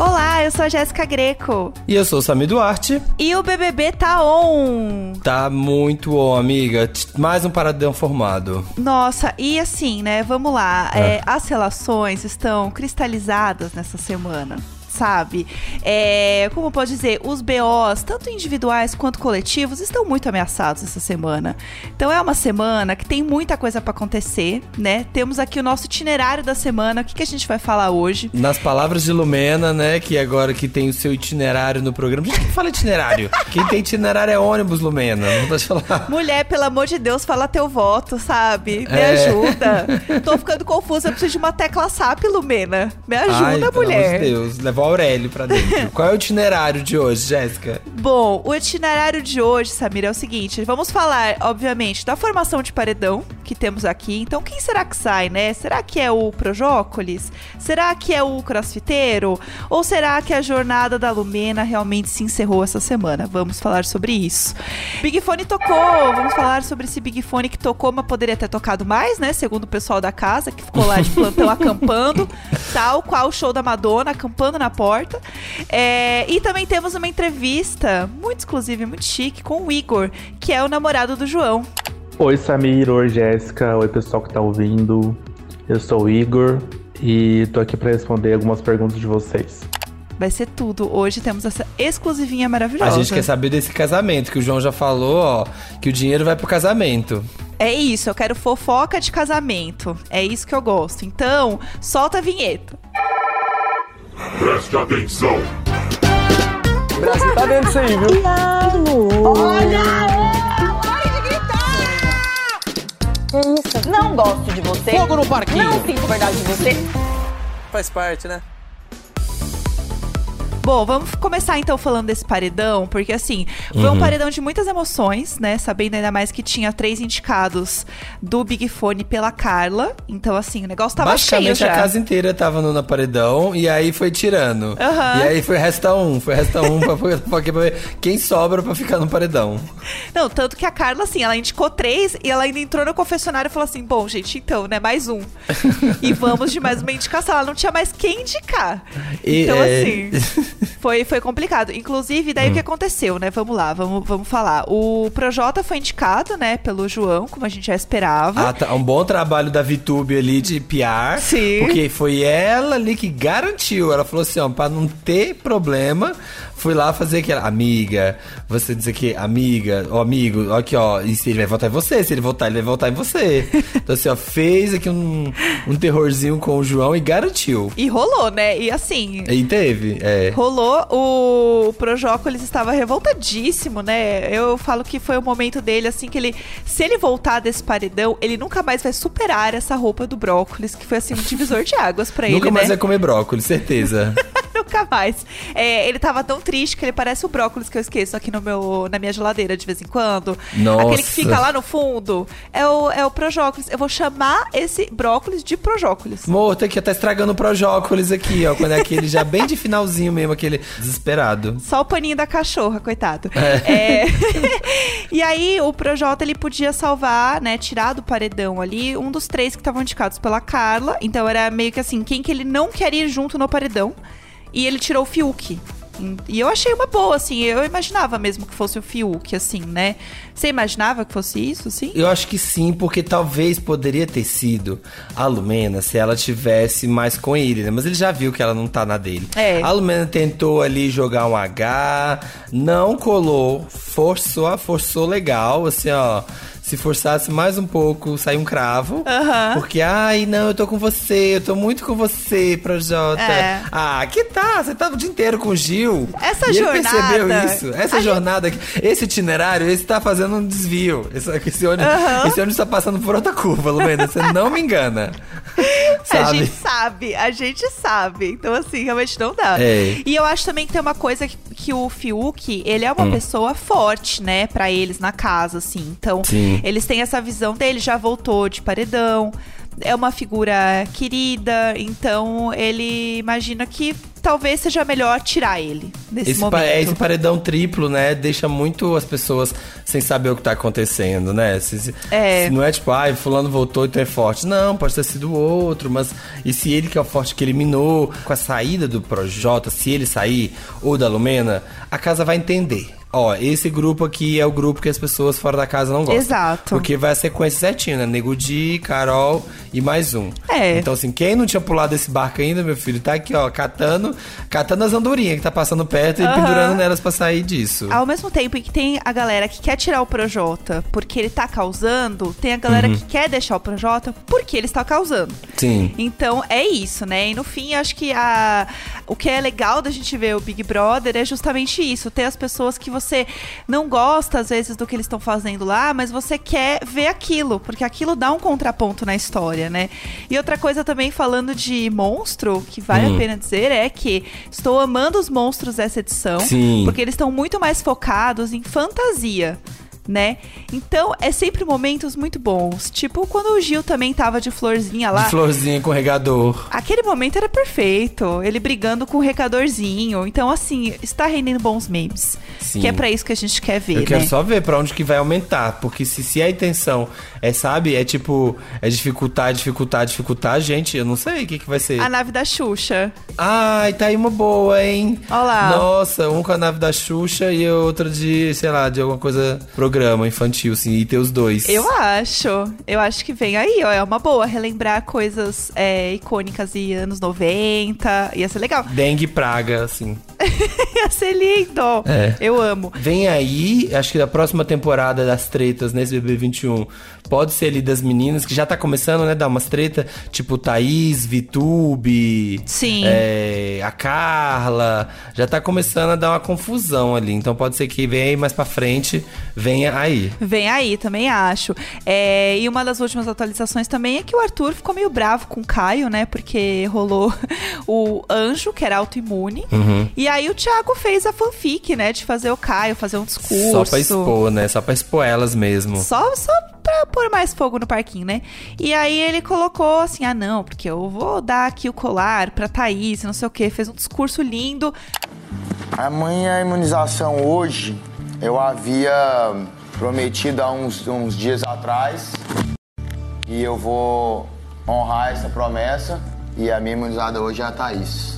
Olá, eu sou a Jéssica Greco. E eu sou o Sami Duarte. E o BBB tá on. Tá muito on, amiga. Mais um paradão formado. Nossa, e assim, né? Vamos lá. É. É, as relações estão cristalizadas nessa semana sabe? É, como pode dizer, os BOs, tanto individuais quanto coletivos, estão muito ameaçados essa semana. Então é uma semana que tem muita coisa para acontecer, né? Temos aqui o nosso itinerário da semana. O que, que a gente vai falar hoje? Nas palavras de Lumena, né? Que agora que tem o seu itinerário no programa. Gente, quem fala itinerário? quem tem itinerário é ônibus, Lumena. Não pode falar. Mulher, pelo amor de Deus, fala teu voto, sabe? Me é. ajuda. Tô ficando confusa, eu preciso de uma tecla SAP, Lumena. Me ajuda, Ai, mulher. Pelo amor de Deus, levou Aurélio pra dentro. Qual é o itinerário de hoje, Jéssica? Bom, o itinerário de hoje, Samir, é o seguinte: vamos falar, obviamente, da formação de paredão que temos aqui. Então, quem será que sai, né? Será que é o Projócolis? Será que é o crossfiteiro? Ou será que a jornada da Lumena realmente se encerrou essa semana? Vamos falar sobre isso. Big Fone tocou, vamos falar sobre esse Big Fone que tocou, mas poderia ter tocado mais, né? Segundo o pessoal da casa, que ficou lá de plantão acampando, tal qual o show da Madonna, acampando na porta. É, e também temos uma entrevista muito exclusiva e muito chique com o Igor, que é o namorado do João. Oi, Samir. Oi, Jéssica. Oi, pessoal que tá ouvindo. Eu sou o Igor e tô aqui para responder algumas perguntas de vocês. Vai ser tudo. Hoje temos essa exclusivinha maravilhosa. A gente quer saber desse casamento, que o João já falou, ó, que o dinheiro vai pro casamento. É isso, eu quero fofoca de casamento. É isso que eu gosto. Então, solta a vinheta. Preste atenção. O Brasil tá dentro disso aí, viu? Olha! Pare de gritar! Que isso? Não gosto de você. Fogo no parquinho. Não sinto verdade de você. Faz parte, né? Bom, vamos começar então falando desse paredão, porque assim, foi uhum. um paredão de muitas emoções, né? Sabendo ainda mais que tinha três indicados do Big Fone pela Carla. Então, assim, o negócio tava Basicamente, cheio já. a casa inteira tava no, paredão e aí foi tirando. Uhum. E aí foi resta um, foi resta um pra, pra, pra, ver quem sobra pra ficar no paredão. Não, tanto que a Carla, assim, ela indicou três e ela ainda entrou no confessionário e falou assim: bom, gente, então, né, mais um. e vamos de mais uma indicação. Ela não tinha mais quem indicar. E, então, é... assim. foi, foi complicado. Inclusive, daí hum. o que aconteceu, né? Vamos lá, vamos, vamos falar. O Projota foi indicado, né, pelo João, como a gente já esperava. Ah, tá. Um bom trabalho da VTube ali de PR. Sim. Porque foi ela ali que garantiu. Ela falou assim, ó, pra não ter problema, fui lá fazer aquela. Amiga, você diz aqui, amiga, ó, amigo, ó, aqui, ó. E se ele vai votar em você, se ele votar, ele vai votar em você. então, assim, ó, fez aqui um, um terrorzinho com o João e garantiu. E rolou, né? E assim. E teve, é. Rolou. O Projócolis estava revoltadíssimo, né? Eu falo que foi o momento dele, assim, que ele. Se ele voltar desse paredão, ele nunca mais vai superar essa roupa do brócolis, que foi assim um divisor de águas para ele. Nunca mais né? vai comer brócolis, certeza. mais. É, ele tava tão triste que ele parece o brócolis que eu esqueço aqui no meu, na minha geladeira de vez em quando. Nossa. Aquele que fica lá no fundo. É o, é o Projócolis. Eu vou chamar esse brócolis de Projócolis. Amor, tem que tá estragando o Projócolis aqui, ó. Quando é aquele já bem de finalzinho mesmo, aquele desesperado. Só o paninho da cachorra, coitado. É. é... e aí, o Projota, ele podia salvar, né, tirar do paredão ali, um dos três que estavam indicados pela Carla. Então era meio que assim, quem que ele não quer ir junto no paredão. E ele tirou o Fiuk. E eu achei uma boa, assim. Eu imaginava mesmo que fosse o Fiuk, assim, né? Você imaginava que fosse isso, sim? Eu acho que sim, porque talvez poderia ter sido a Lumena se ela tivesse mais com ele, né? Mas ele já viu que ela não tá na dele. É. A Lumena tentou ali jogar um H, não colou, forçou, forçou legal, assim, ó se forçasse mais um pouco, sair um cravo. Uhum. Porque, ai, não, eu tô com você, eu tô muito com você, Projota. É. Ah, que tá? Você tava o dia inteiro com o Gil. Essa e jornada. Ele percebeu isso. Essa jornada, gente... esse itinerário, esse tá fazendo um desvio. Esse, esse, ônibus, uhum. esse ônibus tá passando por outra curva, Lumena. Você não me engana. A gente sabe, a gente sabe. Então, assim, realmente não dá. É. E eu acho também que tem uma coisa que, que o Fiuk, ele é uma hum. pessoa forte, né, para eles na casa, assim. Então, Sim. Eles têm essa visão dele, já voltou de paredão, é uma figura querida, então ele imagina que talvez seja melhor tirar ele nesse Esse, momento. esse paredão triplo, né, deixa muito as pessoas sem saber o que tá acontecendo, né? Se, se- É. se não é tipo, ai, fulano voltou então é forte. Não, pode ter sido o outro, mas e se ele que é o forte que eliminou, com a saída do Projota, se ele sair, ou da Lumena, a casa vai entender. Ó, esse grupo aqui é o grupo que as pessoas fora da casa não gostam. Exato. Porque vai a sequência certinha, né? Nego Di, Carol e mais um. É. Então, assim, quem não tinha pulado esse barco ainda, meu filho, tá aqui, ó, catando, catando as andorinhas que tá passando perto e Aham. pendurando nelas pra sair disso. Ao mesmo tempo que tem a galera que quer tirar o Projota porque ele tá causando, tem a galera Uhum. que quer deixar o Projota porque ele está causando. Sim. Então é isso, né? E no fim, acho que a, o que é legal da gente ver o Big Brother é justamente isso: ter as pessoas que você não gosta, às vezes, do que eles estão fazendo lá, mas você quer ver aquilo, porque aquilo dá um contraponto na história, né? E outra coisa também, falando de monstro, que vale Hum. a pena dizer, é que estou amando os monstros dessa edição, Sim. porque eles estão muito mais focados em fantasia. Né? Então é sempre momentos muito bons. Tipo quando o Gil também tava de florzinha lá. De florzinha com regador. Aquele momento era perfeito. Ele brigando com o recadorzinho. Então, assim, está rendendo bons memes. Sim. Que é pra isso que a gente quer ver, Eu quero né? só ver pra onde que vai aumentar. Porque se, se a intenção é, sabe, é tipo, é dificultar, dificultar, dificultar, gente, eu não sei o que, que vai ser. A nave da Xuxa. Ai, tá aí uma boa, hein? Ó lá. Nossa, um com a nave da Xuxa e outro de, sei lá, de alguma coisa, programa infantil, assim, e ter os dois. Eu acho. Eu acho que vem aí, ó. É uma boa. Relembrar coisas é, icônicas de anos 90. Ia ser legal. Dengue e praga, assim. Ia ser lindo. É. Eu amo. Vem aí, acho que a próxima temporada das tretas nesse BB21 pode ser ali das meninas, que já tá começando, né? Dar umas tretas, tipo Thaís, Vitube, Sim. é, a Carla. Já tá começando a dar uma confusão ali. Então pode ser que venha aí mais pra frente, venha aí. Vem aí, também acho. É, e uma das últimas atualizações também é que o Arthur ficou meio bravo com o Caio, né? Porque rolou o anjo, que era autoimune. Uhum. E aí o Thiago fez a fanfic, né? De fazer o Caio fazer um discurso. Só pra expor, né? Só pra expor elas mesmo. Só, só pra pôr mais fogo no parquinho, né? E aí ele colocou assim: ah, não, porque eu vou dar aqui o colar pra Thaís, não sei o quê. Fez um discurso lindo. A minha imunização hoje, eu havia prometido há uns, uns dias atrás e eu vou honrar essa promessa e a minha imunizada hoje é a Thaís.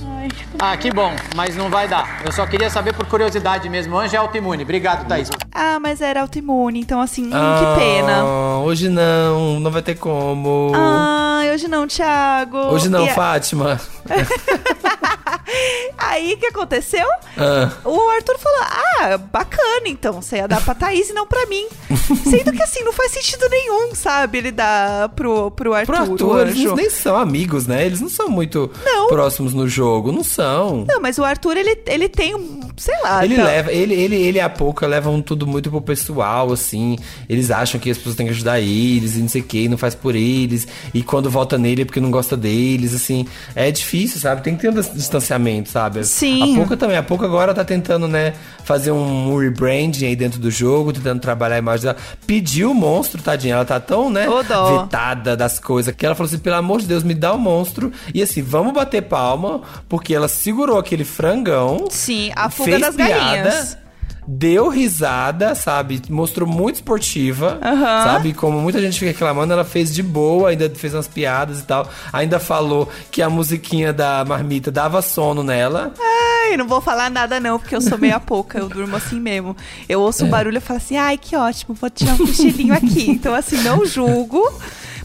Ah, que bom, mas não vai dar. Eu só queria saber por curiosidade mesmo. Anjo é autoimune. Obrigado, Thaís. Ah, mas era autoimune, então assim, hum, Ah, que pena. Hoje não, não vai ter como. Ai, hoje não, Thiago. Hoje não, E a- Fátima. Aí o que aconteceu? Ah. O Arthur falou: Ah, bacana, então. Você ia dar pra Thaís e não pra mim. Sendo que assim, não faz sentido nenhum, sabe? Ele dá pro, pro Arthur. Pro Arthur, eles nem são amigos, né? Eles não são muito Não. próximos no jogo, não são. Não, mas o Arthur, ele, ele tem um. Sei lá. Ele tá- leva, ele, ele, ele e a Pouca levam tudo muito pro pessoal, assim. Eles acham que as pessoas têm que ajudar eles e não sei o que, não faz por eles. E quando vota nele é porque não gosta deles, assim. É difícil, sabe? Tem que ter um dis- sabe? Sim. A Pouca também. A Pouca agora tá tentando, né, fazer um rebranding aí dentro do jogo, tentando trabalhar a imagem dela. Pediu o monstro, tadinha. Ela tá tão, né, vetada das coisas, que ela falou assim, pelo amor de Deus, me dá o monstro. E assim, vamos bater palma, porque ela segurou aquele frangão. Sim, a fuga fez das piada, galinhas. Deu risada, sabe? Mostrou muito esportiva, Aham. sabe? Como muita gente fica reclamando, ela fez de boa, ainda fez umas piadas e tal. Ainda falou que a musiquinha da marmita dava sono nela. Ai, não vou falar nada não, porque eu sou meia pouca, eu durmo assim mesmo. Eu ouço um É. barulho e falo assim, ai, que ótimo, vou tirar um cochilinho aqui. Então, assim, não julgo.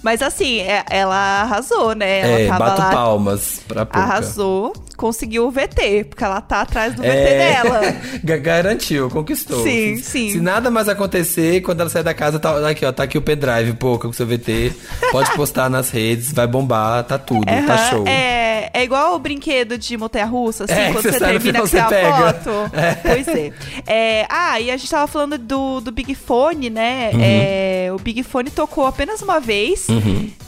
Mas assim, é- ela arrasou, né? Ela é, tava bato lá, palmas pra pouca. arrasou, conseguiu o VT, porque ela tá atrás do VT É, dela. ga- garantiu, conquistou. Sim, se, sim. Se nada mais acontecer, quando ela sair da casa, tá aqui, ó, tá aqui o pendrive, pouca com seu VT. Pode postar nas redes, vai bombar, tá tudo, tá Aham, show. É, é igual o brinquedo de montanha-russa, assim, É, quando você você termina que você a foto. Pois é. É, Ah, e a gente tava falando do, do Big Fone, né? Uhum. É, o Big Fone tocou apenas uma vez.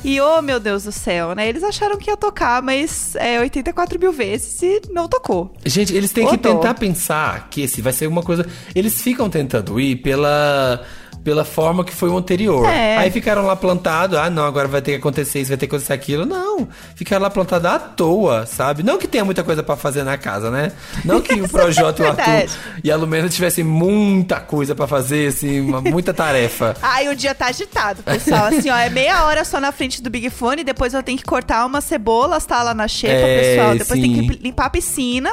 E, oh, meu Deus do céu, né? Eles acharam que ia tocar, mas é 84 mil vezes e não tocou. Gente, eles têm que tentar pensar que esse vai ser uma coisa. Eles ficam tentando ir pela pela forma que foi o anterior. É. Aí ficaram lá plantados, ah, não, agora vai ter que acontecer isso, vai ter que acontecer aquilo. Não, ficaram lá plantados à toa, sabe? Não que tenha muita coisa pra fazer na casa, né? Não que o Projota e o Arthur Verdade. e a Lumena tivessem muita coisa pra fazer, assim, uma- muita tarefa. Ai, o dia tá agitado, pessoal. Assim, ó, é meia hora só na frente do Big Fone, depois eu tenho que cortar umas cebolas, tá lá na xepa, É, pessoal. Depois tem sim. que limpar a piscina.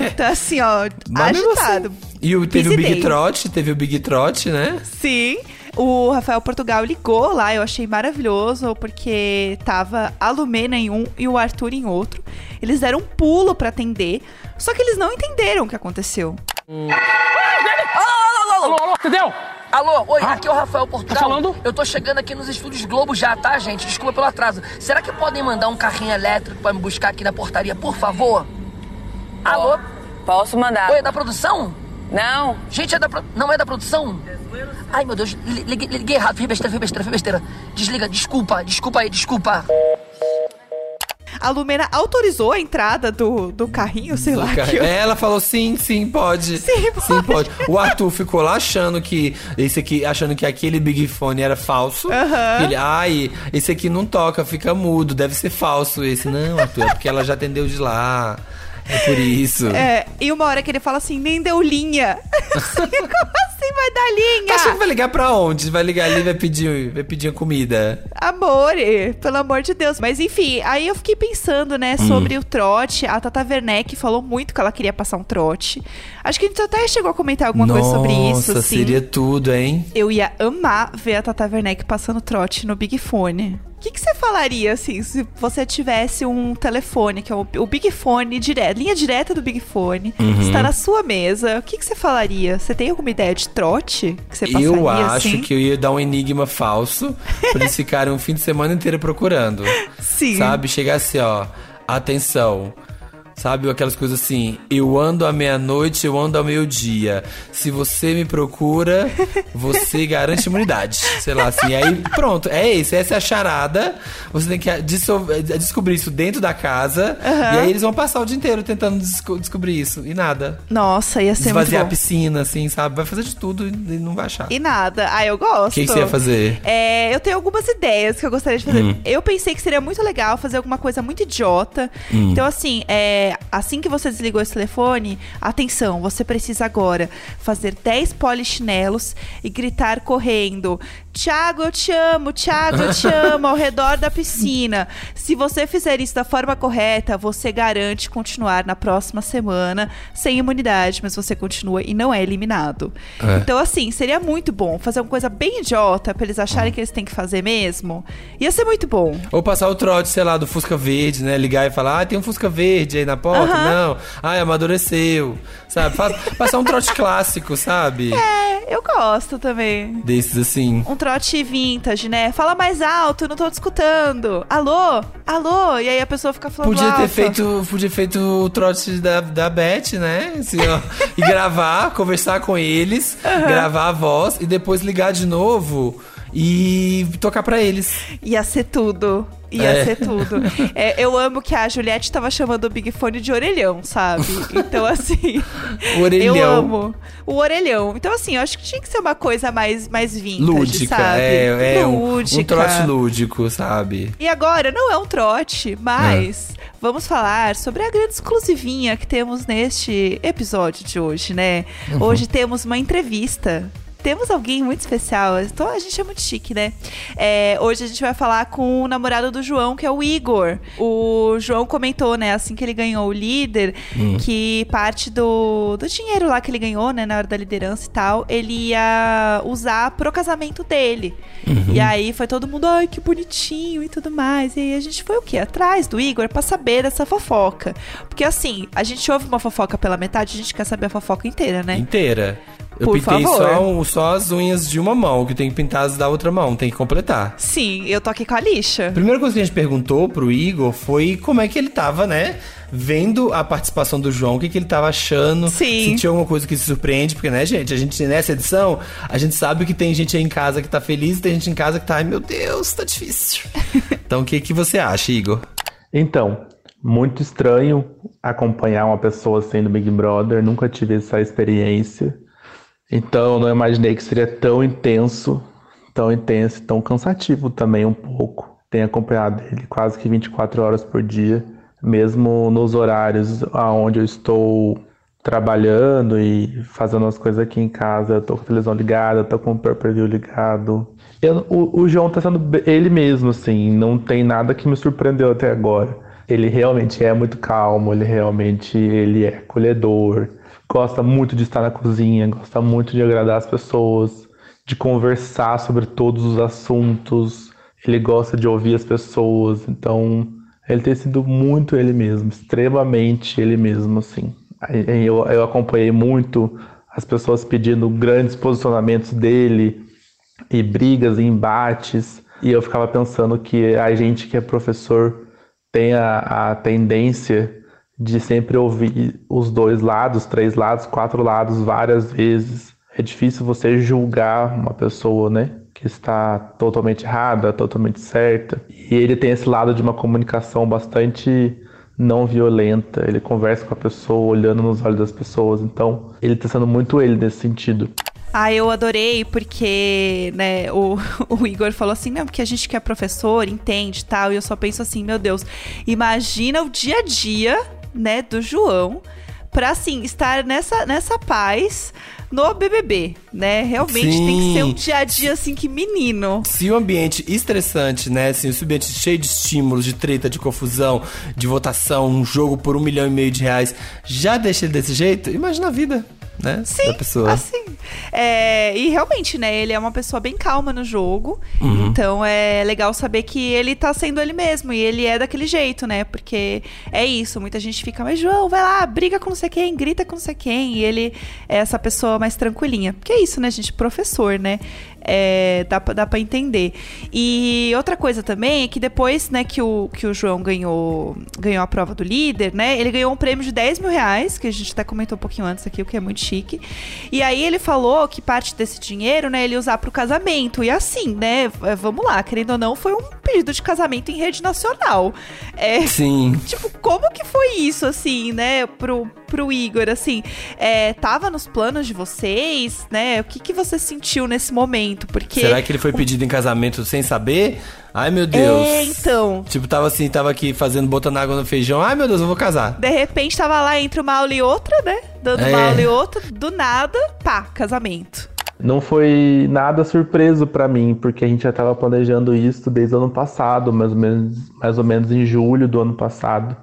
Então, assim, ó, Mas mesmo agitado. assim. E o, teve o Busy Big. Trot, teve o Big Trot, né? Sim. O Rafael Portugal ligou lá, eu achei maravilhoso, porque tava a Lumena em um e o Arthur em outro. Eles deram um pulo pra atender, só que eles não entenderam o que aconteceu. Alô, alô, alô, alô, entendeu? Alô, oi, Ah, aqui é o Rafael Portugal. tá falando? Eu tô chegando aqui nos estúdios Globo já, tá, gente? Desculpa pelo atraso. Será que podem mandar um carrinho elétrico pra me buscar aqui na portaria, por favor? Alô? Posso mandar. Oi, é da produção? Não. Gente, é da pro... não é da produção? Ai, meu Deus, li- liguei, liguei errado, fiz besteira, fiz besteira, fiz besteira. Desliga, desculpa, desculpa aí, desculpa. A Lumena autorizou a entrada do, do carrinho, sei lá. Cara, que eu- Ela falou sim, sim, pode. Sim, pode. O Arthur ficou lá achando que esse aqui, achando que aquele Big Fone era falso. Aham. Ele, ai, esse aqui não toca, fica mudo, deve ser falso esse. Não, Arthur, é porque ela já atendeu de lá. É por isso. É, e uma hora que ele fala assim, nem deu linha. Como assim vai dar linha? Acha que vai ligar pra onde? Vai ligar ali e vai pedir, vai pedir comida. Amore, pelo amor de Deus. Mas enfim, aí eu fiquei pensando, né, Hum. sobre o trote. A Tata Werneck falou muito que ela queria passar um trote. Acho que a gente até chegou a comentar alguma coisa sobre isso, Nossa, assim. seria tudo, hein? Eu ia amar ver a Tata Werneck passando trote no Big Fone. O que, que você falaria, assim, se você tivesse um telefone, que é o, o Big Fone, direto, linha direta do Big Fone, Uhum. está na sua mesa, o que, que você falaria? Você tem alguma ideia de trote que você passaria, Eu acho assim? que eu ia dar um enigma falso pra eles ficarem um fim de semana inteiro procurando. Sim. Sabe? Chegar assim, ó. Atenção. Sabe aquelas coisas assim, eu ando à meia-noite, eu ando ao meio-dia. Se você me procura, você garante imunidade. Sei lá, assim. Aí, pronto, é isso, essa é a charada. Você tem que dissolver- descobrir isso dentro da casa. Aham. E aí eles vão passar o dia inteiro tentando desco- descobrir isso. E nada. Nossa, ia ser muito Esvaziar a piscina, assim, sabe? Vai fazer de tudo e não vai achar. E nada. Ah, eu gosto. O que, que você ia fazer? É, eu tenho algumas ideias que eu gostaria de fazer. Hum. Eu pensei que seria muito legal fazer alguma coisa muito idiota. Hum. Então, assim, é, assim que você desligou esse telefone, atenção, você precisa agora fazer 10 polichinelos e gritar correndo. Tiago, eu te amo, Tiago, eu te amo, ao redor da piscina. Se você fizer isso da forma correta, você garante continuar na próxima semana sem imunidade, mas você continua e não é eliminado. É. Então, assim, seria muito bom fazer uma coisa bem idiota pra eles Hum. acharem que eles têm que fazer mesmo. Ia ser muito bom. Ou passar o trote, sei lá, do Fusca Verde, né? Ligar e falar, ah, tem um Fusca Verde aí na porta? Aham. Não. Ah, amadureceu. Sabe? Passar um trote clássico, sabe? É, eu gosto também. Desses assim. Um trote vintage, né? Fala mais alto, não tô te escutando. Alô? Alô? E aí a pessoa fica falando Podia ter alto. feito, podia feito o trote da, da Beth, né? Assim, ó, e gravar, conversar com eles, gravar a voz e depois ligar de novo e tocar pra eles. Ia ser tudo. Ia É. ser tudo. É, eu amo que a Juliette tava chamando o Big Fone de orelhão, sabe? Então, assim. Orelhão. Eu amo. O orelhão. Então, assim, eu acho que tinha que ser uma coisa mais, mais vintage, Lúdica, sabe? é, é um, Lúdica. um trote lúdico, sabe? E agora, não é um trote, mas vamos falar sobre a grande exclusivinha que temos neste episódio de hoje, né? Uhum. Hoje temos uma entrevista. Temos alguém muito especial. Então a gente é muito chique, né? É, hoje a gente vai falar com o namorado do João, que é o Igor. O João comentou, né, assim que ele ganhou o líder, Hum. que parte do, do dinheiro lá que ele ganhou, né, na hora da liderança e tal, ele ia usar pro casamento dele. Uhum. E aí foi todo mundo, ai, que bonitinho e tudo mais. E aí a gente foi o quê? Atrás do Igor pra saber dessa fofoca. Porque assim, a gente ouve uma fofoca pela metade, a gente quer saber a fofoca inteira, né? Inteira. Eu Por pintei favor. só, um- só as unhas de uma mão, que tem que pintar as da outra mão, tem que completar. Sim, eu tô aqui com a lixa. A primeira coisa que a gente perguntou pro Igor foi como é que ele tava, né? Vendo a participação do João, o que, que ele tava achando. Sim. Se tinha alguma coisa que se surpreende, porque, né, gente? A gente, nessa edição, a gente sabe que tem gente aí em casa que tá feliz e tem gente em casa que tá, ai meu Deus, tá difícil. então, o que, que você acha, Igor? Então, muito estranho acompanhar uma pessoa sendo Big Brother, nunca tive essa experiência. Então não imaginei que seria tão intenso, tão intenso, tão cansativo também um pouco. Tenho acompanhado ele quase que 24 horas por dia, mesmo nos horários onde eu estou trabalhando e fazendo as coisas aqui em casa, eu tô com a televisão ligada, tô com o pay-per-view ligado. Eu, o, o João tá sendo ele mesmo, assim, não tem nada que me surpreendeu até agora. Ele realmente é muito calmo, ele realmente ele é acolhedor, gosta muito de estar na cozinha, gosta muito de agradar as pessoas, de conversar sobre todos os assuntos, ele gosta de ouvir as pessoas, então ele tem sido muito ele mesmo, extremamente ele mesmo, assim. Eu, eu acompanhei muito as pessoas pedindo grandes posicionamentos dele e brigas e embates, e eu ficava pensando que a gente que é professor tem a, a tendência de sempre ouvir os dois lados, três lados, quatro lados várias vezes. É difícil você julgar uma pessoa, né? Que está totalmente errada, totalmente certa. E ele tem esse lado de uma comunicação bastante não violenta. Ele conversa com a pessoa, olhando nos olhos das pessoas. Então, ele está sendo muito ele nesse sentido. Ah, eu adorei porque, né, o, o Igor falou assim, não, porque a gente que é professor, entende tal, e eu só penso assim, meu Deus, imagina o dia a dia, né, do João, pra, assim, estar nessa, nessa paz no BBB, né? Realmente Sim. tem que ser um dia a dia, assim, que menino. Se o ambiente estressante, né, assim, o ambiente cheio de estímulos, de treta, de confusão, de votação, um jogo por um milhão e meio de reais, já deixa ele desse jeito, imagina a vida né? Sim, da pessoa. assim. É, e realmente, né, ele é uma pessoa bem calma no jogo. Uhum. Então é legal saber que ele tá sendo ele mesmo. E ele é daquele jeito, né? Porque é isso. Muita gente fica, mas João, vai lá, briga com não sei quem, grita com não sei quem. E ele é essa pessoa mais tranquilinha. Porque é isso, né, gente? Professor, né? É, dá, dá pra entender. E outra coisa também é que depois, né, que o, que o João ganhou, ganhou a prova do líder, né? Ele ganhou um prêmio de 10 mil reais, que a gente até comentou um pouquinho antes aqui, o que é muito chique. E aí ele falou que parte desse dinheiro, né, ele ia usar pro casamento. E assim, né, é, vamos lá, querendo ou não, foi um pedido de casamento em rede nacional. É, Sim. Tipo, como que foi isso, assim, né, pro, pro Igor, assim? É, tava nos planos de vocês, né? O que, que você sentiu nesse momento? Porque. Será que ele foi pedido em casamento sem saber? Ai, meu Deus. É, então. Tipo, tava assim, tava aqui fazendo, botando água no feijão. Ai, meu Deus, eu vou casar. De repente, tava lá entre uma aula e outra, né? Dando é. uma aula e outra. Do nada, pá, casamento. Não foi nada surpreso para mim, porque a gente já estava planejando isso desde o ano passado, mais ou, menos, mais ou menos em julho do ano passado,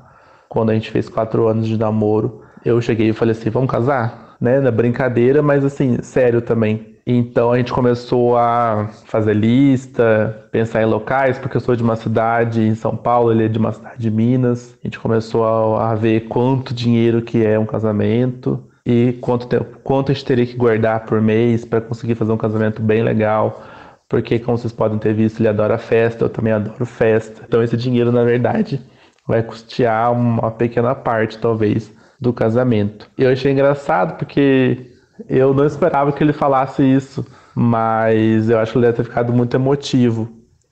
quando a gente fez quatro anos de namoro. Eu cheguei e falei assim: vamos casar? Né? Na brincadeira, mas assim, sério também. Então a gente começou a fazer lista, pensar em locais, porque eu sou de uma cidade em São Paulo, ele é de uma cidade de Minas. A gente começou a, a ver quanto dinheiro que é um casamento e quanto tempo, quanto a gente teria que guardar por mês para conseguir fazer um casamento bem legal. Porque, como vocês podem ter visto, ele adora festa, eu também adoro festa. Então, esse dinheiro, na verdade, vai custear uma pequena parte, talvez, do casamento. Eu achei engraçado porque eu não esperava que ele falasse isso, mas eu acho que ele deve ter ficado muito emotivo.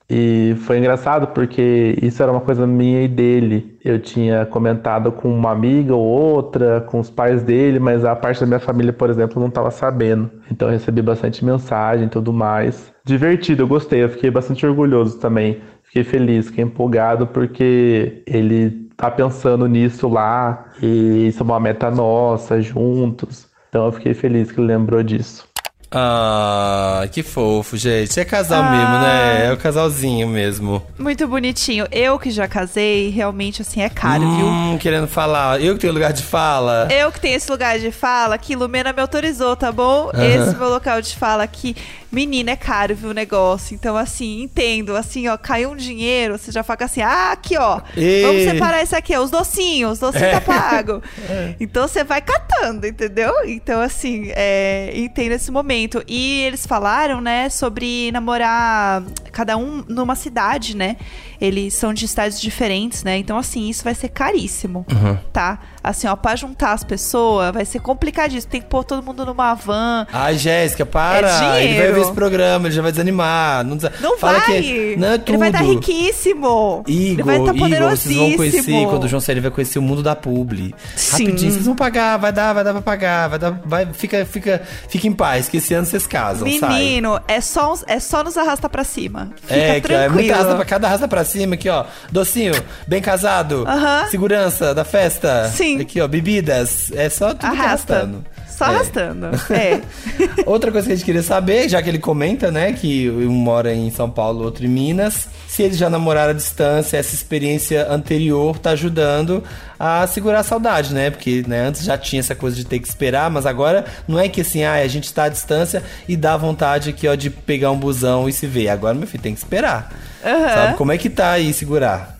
E foi engraçado porque isso era uma coisa minha e dele. Eu tinha comentado com uma amiga ou outra, com os pais dele, mas a parte da minha família, por exemplo, não estava sabendo. Então eu recebi bastante mensagem e tudo mais. Divertido, eu gostei, eu fiquei bastante orgulhoso também. Fiquei feliz, fiquei empolgado porque ele tá pensando nisso lá e isso é uma meta nossa juntos. Então eu fiquei feliz que ele lembrou disso. Ah, que fofo, gente. É casal ah, mesmo, né? É o casalzinho mesmo. Muito bonitinho. Eu que já casei, realmente, assim, é caro, hum, viu? querendo falar. Eu que tenho lugar de fala. Eu que tenho esse lugar de fala, que Lumena me autorizou, tá bom? Uhum. Esse meu local de fala aqui. Menina, é caro, viu, o negócio. Então, assim, entendo. Assim, ó, caiu um dinheiro, você já fala assim, ah, aqui, ó. E... Vamos separar isso aqui, ó, os docinhos, os docinhos tá é. tá pago. é. Então, você vai catando, entendeu? Então, assim, é, entendo esse momento momento. E eles falaram, né, sobre namorar cada um numa cidade, né? Eles são de cidades diferentes, né? Então, assim, isso vai ser caríssimo, Uhum. tá? Assim, ó, pra juntar as pessoas vai ser complicadíssimo. Tem que pôr todo mundo numa van. Ai, Jéssica, para. É ele vai ver esse programa, ele já vai desanimar. Não, desa- Não Fala vai! Que, não é tudo. Ele vai estar riquíssimo. Igor, ele vai estar Igor, vocês vão conhecer, poderosíssimo. quando o João ele vai conhecer o mundo da publi. Sim. Rapidinho, vocês vão pagar, vai dar, vai dar pra pagar, vai dar, vai, fica, fica, fica em paz, que esse ano vocês casam, sai. Menino, é só, é só nos arrasta pra cima. Fica É, que ó, é tranquilo. muita arrasta pra cada arrasta pra cima aqui, ó. Docinho, bem casado, Aham. segurança da festa. Sim. Aqui, ó, bebidas. É só tudo Arrasta. arrastando. Só É. arrastando. É. Outra coisa que a gente queria saber, já que ele comenta, né, que um mora em São Paulo, outro em Minas, se eles já namoraram à distância, essa experiência anterior tá ajudando a segurar a saudade, né? Porque né, antes já tinha essa coisa de ter que esperar, mas agora não é que assim, ah, a gente tá à distância e dá vontade aqui, ó, de pegar um busão e se ver. Agora, meu filho, tem que esperar. Sabe? Como é que tá aí segurar?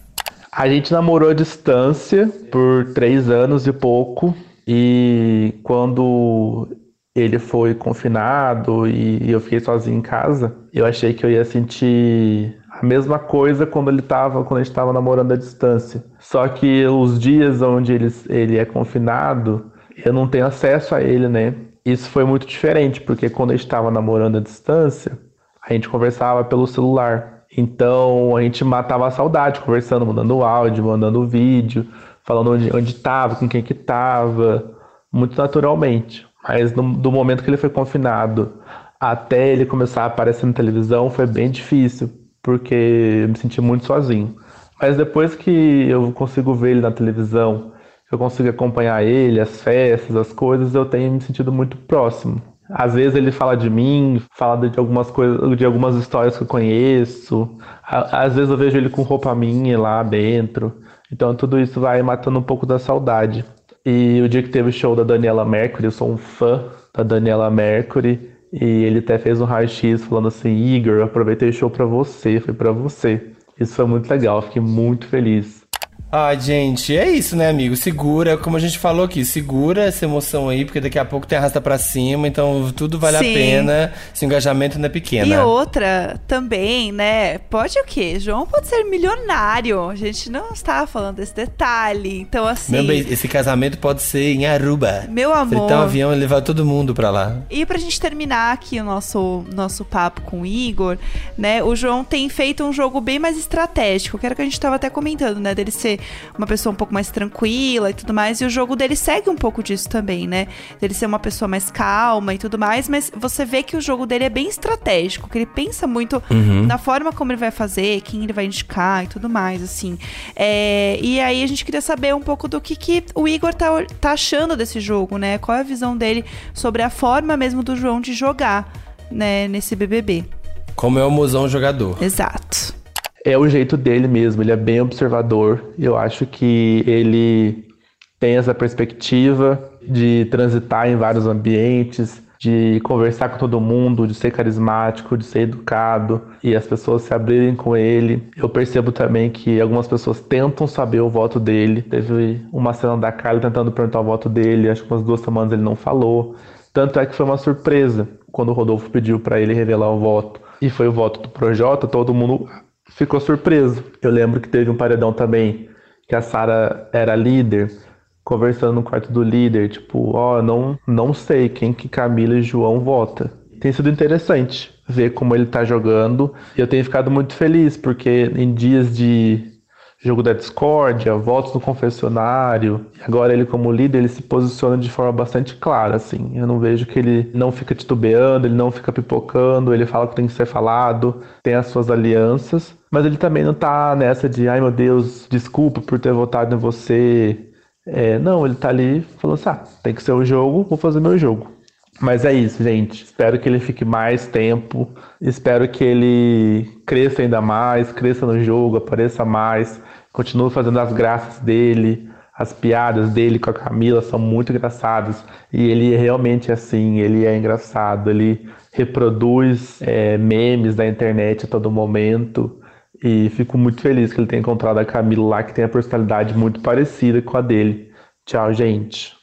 A gente namorou à distância por três anos e pouco. E quando ele foi confinado e eu fiquei sozinho em casa, eu achei que eu ia sentir a mesma coisa quando ele tava, quando a gente estava namorando à distância. Só que os dias onde ele, ele é confinado, eu não tenho acesso a ele, né? Isso foi muito diferente, porque quando a gente estava namorando à distância, a gente conversava pelo celular. Então a gente matava a saudade, conversando, mandando áudio, mandando vídeo, falando onde, onde tava, com quem que tava, muito naturalmente. Mas no- do momento que ele foi confinado até ele começar a aparecer na televisão foi bem difícil, porque eu me senti muito sozinho. Mas depois que eu consigo ver ele na televisão, eu consigo acompanhar ele, as festas, as coisas, eu tenho me sentido muito próximo. Às vezes ele fala de mim, fala de algumas coisas, de algumas histórias que eu conheço. Às vezes eu vejo ele com roupa minha lá dentro. Então tudo isso vai matando um pouco da saudade. E o dia que teve o show da Daniela Mercury, eu sou um fã da Daniela Mercury, e ele até fez um raio-x falando assim: Igor, aproveitei o show pra você, foi pra você. Isso foi muito legal, fiquei muito feliz. Ai, gente, é isso, né, amigo? Segura, como a gente falou aqui, segura essa emoção aí, porque daqui a pouco tem arrasta pra cima, então tudo vale Sim. a pena se o engajamento não é pequeno. E outra também, né? Pode o quê? João pode ser milionário. A gente não está falando desse detalhe. Então, assim. Meu bem, esse casamento pode ser em Aruba. Meu amor. tem um avião e levar todo mundo pra lá. E pra gente terminar aqui o nosso, nosso papo com o Igor, né? O João tem feito um jogo bem mais estratégico, que era o que a gente tava até comentando, né? Dele ser uma pessoa um pouco mais tranquila e tudo mais. E o jogo dele segue um pouco disso também, né? Dele ser uma pessoa mais calma e tudo mais. Mas você vê que o jogo dele é bem estratégico, que ele pensa muito na forma como ele vai fazer, quem ele vai indicar e tudo mais, assim. É, e aí a gente queria saber um pouco do que, que o Igor tá, tá achando desse jogo, né? Qual é a visão dele sobre a forma mesmo do João de jogar, né, nesse BBB. Como é o mozão jogador. Exato. É o jeito dele mesmo, ele é bem observador. Eu acho que ele tem essa perspectiva de transitar em vários ambientes, de conversar com todo mundo, de ser carismático, de ser educado e as pessoas se abrirem com ele. Eu percebo também que algumas pessoas tentam saber o voto dele. Teve uma cena da Carla tentando perguntar o voto dele, acho que umas duas semanas ele não falou. Tanto é que foi uma surpresa quando o Rodolfo pediu para ele revelar o voto. E foi o voto do Projota, todo mundo ficou surpreso. Eu lembro que teve um paredão também que a Sara era líder, conversando no quarto do líder, tipo, ó, não, não sei quem que Camila e João vota. Tem sido interessante ver como ele tá jogando. E eu tenho ficado muito feliz, porque em dias de jogo da discórdia, votos no confessionário, agora ele como líder, ele se posiciona de forma bastante clara, assim. Eu não vejo que ele não fica titubeando, ele não fica pipocando, ele fala o que tem que ser falado, tem as suas alianças, mas ele também não tá nessa de, ai meu Deus, desculpa por ter votado em você. É, não, ele tá ali falando assim, ah, tem que ser o jogo, vou fazer meu jogo. Mas é isso, gente. Espero que ele fique mais tempo. Espero que ele cresça ainda mais, cresça no jogo, apareça mais. Continue fazendo as graças dele. As piadas dele com a Camila são muito engraçadas. E ele é realmente assim, ele é engraçado. Ele reproduz é, memes da internet a todo momento. E fico muito feliz que ele tenha encontrado a Camila lá, que tem a personalidade muito parecida com a dele. Tchau, gente.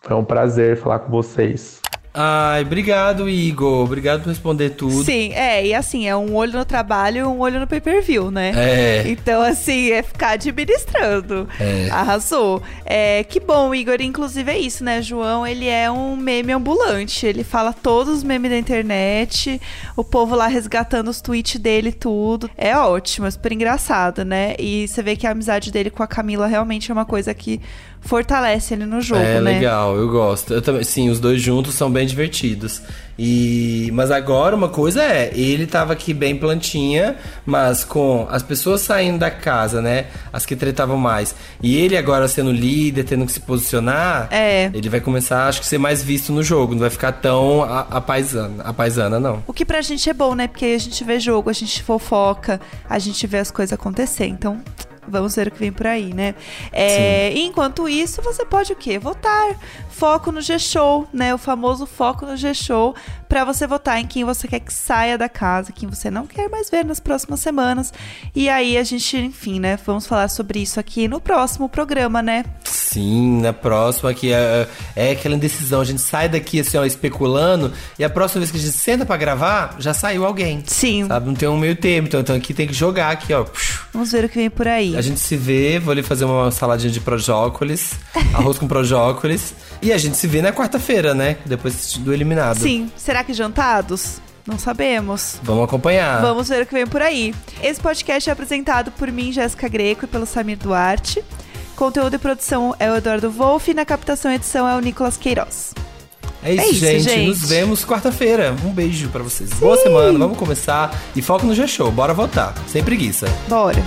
Foi um prazer falar com vocês. Ai, obrigado, Igor. Obrigado por responder tudo. Sim, é, e assim, é um olho no trabalho e um olho no pay-per-view, né? É. Então, assim, é ficar administrando. É. Arrasou. É, que bom, Igor. Inclusive é isso, né? João, ele é um meme ambulante. Ele fala todos os memes da internet, o povo lá resgatando os tweets dele tudo. É ótimo, é super engraçado, né? E você vê que a amizade dele com a Camila realmente é uma coisa que fortalece ele no jogo, É né? legal, eu gosto. Eu também, sim, os dois juntos são bem divertidos. E mas agora uma coisa é, ele tava aqui bem plantinha, mas com as pessoas saindo da casa, né? As que tretavam mais. E ele agora sendo líder, tendo que se posicionar, É. ele vai começar, acho que ser mais visto no jogo, não vai ficar tão a, a paisana, a paisana não. O que pra gente é bom, né? Porque aí a gente vê jogo, a gente fofoca, a gente vê as coisas acontecer. Então, vamos ver o que vem por aí, né? É, enquanto isso, você pode o quê? Votar. Foco no G-Show, né? O famoso foco no G-Show. Pra você votar em quem você quer que saia da casa, quem você não quer mais ver nas próximas semanas. E aí a gente, enfim, né? Vamos falar sobre isso aqui no próximo programa, né? Sim, na próxima que é, é aquela indecisão. A gente sai daqui assim, ó, especulando, e a próxima vez que a gente senta pra gravar, já saiu alguém. Sim. Sabe? Não tem um meio termo. Então, então aqui tem que jogar aqui, ó. Vamos ver o que vem por aí. A gente se vê, vou ali fazer uma saladinha de projócolis, arroz com projócolis. E a gente se vê na quarta-feira, né? Depois do eliminado. Sim. Será que jantados? Não sabemos. Vamos acompanhar. Vamos ver o que vem por aí. Esse podcast é apresentado por mim, Jéssica Greco, e pelo Samir Duarte. Conteúdo e produção é o Eduardo Wolff e na captação e edição é o Nicolas Queiroz. É isso, É isso, gente. gente. Nos vemos quarta-feira. Um beijo pra vocês. Boa semana, vamos começar. E foco no G-Show. Bora votar. Sem preguiça. Bora.